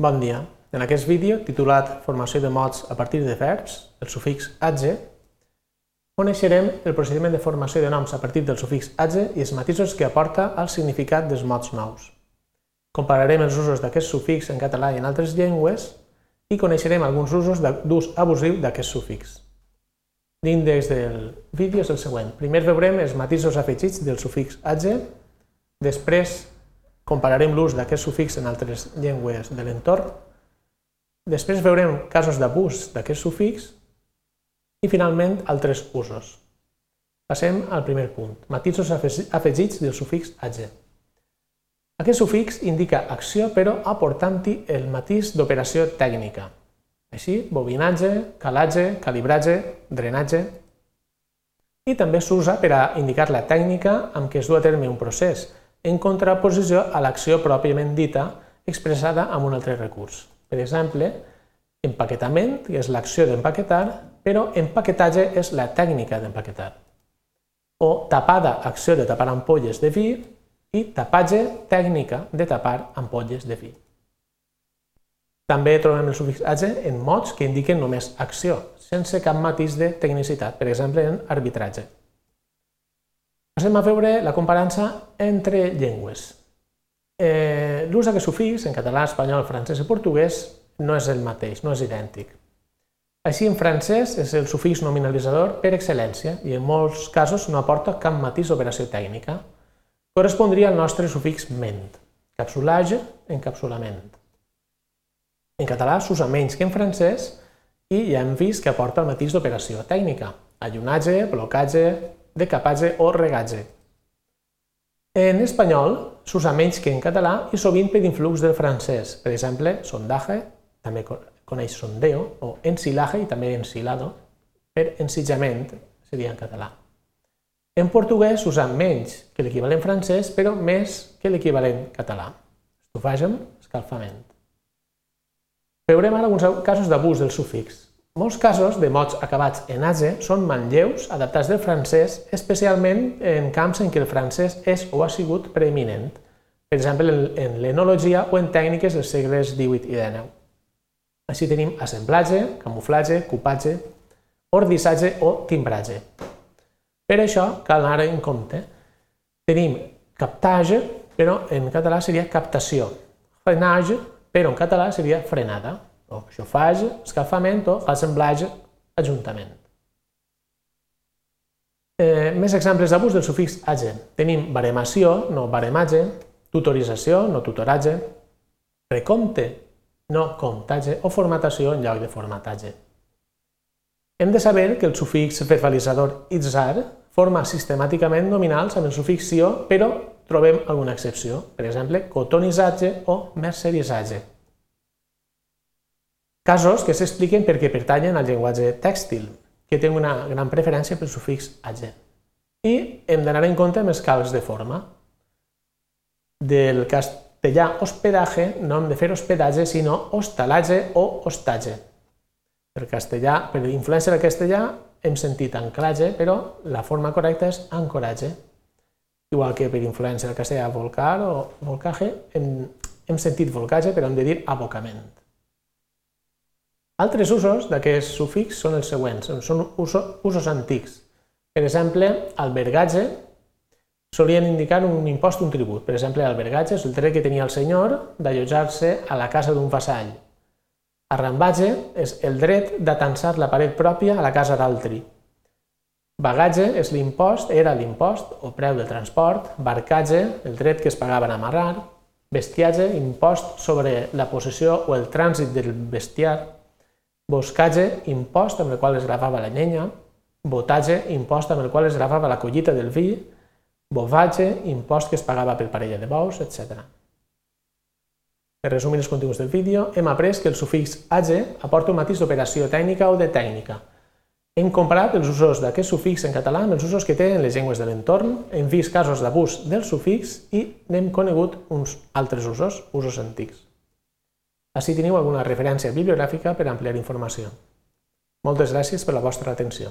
Bon dia. En aquest vídeo, titulat Formació de mots a partir de verbs, el sufix age, coneixerem el procediment de formació de noms a partir del sufix age i els matisos que aporta al significat dels mots nous. Compararem els usos d'aquest sufix en català i en altres llengües i coneixerem alguns usos d'ús abusiu d'aquest sufix. L'índex del vídeo és el següent. Primer veurem els matisos afegits del sufix age, després compararem l'ús d'aquest sufix en altres llengües de l'entorn, després veurem casos d'abús d'aquest sufix i finalment altres usos. Passem al primer punt, matisos afegits del sufix age. Aquest sufix indica acció però aportant-hi el matís d'operació tècnica. Així, bobinatge, calatge, calibratge, drenatge... I també s'usa per a indicar la tècnica amb què es du a terme un procés, en contraposició a l'acció pròpiament dita expressada amb un altre recurs. Per exemple, empaquetament, que és l'acció d'empaquetar, però empaquetatge és la tècnica d'empaquetar. O tapada, acció de tapar ampolles de vi, i tapatge, tècnica de tapar ampolles de vi. També trobem el sufix age en mots que indiquen només acció, sense cap matís de tecnicitat, per exemple en arbitratge. Passem a veure la comparança entre llengües. Eh, L'ús d'aquest sufix en català, espanyol, francès i portuguès no és el mateix, no és idèntic. Així, en francès és el sufix nominalitzador per excel·lència i en molts casos no aporta cap matís d'operació tècnica. Correspondria al nostre sufix ment, capsulatge, encapsulament. En català s'usa menys que en francès i ja hem vist que aporta el matís d'operació tècnica, allunatge, blocatge, decapatge o regatge. En espanyol s'usa menys que en català i sovint per influx del francès, per exemple, sondaje, també coneix sondeo, o ensilaje i també ensilado, per ensitjament seria en català. En portuguès s'usa menys que l'equivalent francès, però més que l'equivalent català. Estofagen, escalfament. Veurem ara alguns casos d'abús del sufix. Molts casos de mots acabats en ase són manlleus adaptats del francès, especialment en camps en què el francès és o ha sigut preeminent, per exemple en l'enologia o en tècniques dels segles XVIII i XIX. Així tenim assemblatge, camuflatge, cupatge, ordissatge o timbratge. Per això cal anar en compte. Tenim captatge, però en català seria captació, frenage, però en català seria frenada, o xofage, escalfament o assemblatge, ajuntament. Eh, més exemples d'abús del sufix age. Tenim baremació, no barematge, tutorització, no tutoratge, recompte, no comptatge, o formatació en lloc de formatatge. Hem de saber que el sufix verbalitzador itzar forma sistemàticament nominals amb el sufix cio, però trobem alguna excepció, per exemple, cotonissatge o mercerisatge. Casos que s'expliquen perquè pertanyen al llenguatge tèxtil, que té una gran preferència pel sufix age. I hem d'anar en compte amb els calcs de forma. Del castellà hospedaje no hem de fer hospedatge, sinó hostalatge o hostatge. Per castellà, per influència del castellà, hem sentit anclatge, però la forma correcta és ancoratge. Igual que per influència del castellà volcar o volcaje, hem, hem sentit volcatge, però hem de dir abocament. Altres usos d'aquest sufix són els següents, són usos, antics. Per exemple, albergatge solien indicar un impost, un tribut. Per exemple, albergatge és el dret que tenia el senyor d'allotjar-se a la casa d'un vassall. Arrambatge és el dret d'atansar la paret pròpia a la casa d'altri. Bagatge és l'impost, era l'impost o preu del transport, barcatge, el dret que es pagava en amarrar, bestiatge, impost sobre la possessió o el trànsit del bestiar, boscatge, impost amb el qual es gravava la llenya, botatge, impost amb el qual es gravava la collita del vi, bovatge, impost que es pagava per parella de bous, etc. Per resumir els continguts del vídeo, hem après que el sufix age aporta un matís d'operació tècnica o de tècnica, hem comparat els usos d'aquest sufix en català amb els usos que tenen les llengües de l'entorn, hem vist casos d'abús del sufix i n'hem conegut uns altres usos, usos antics. Així teniu alguna referència bibliogràfica per ampliar informació. Moltes gràcies per la vostra atenció.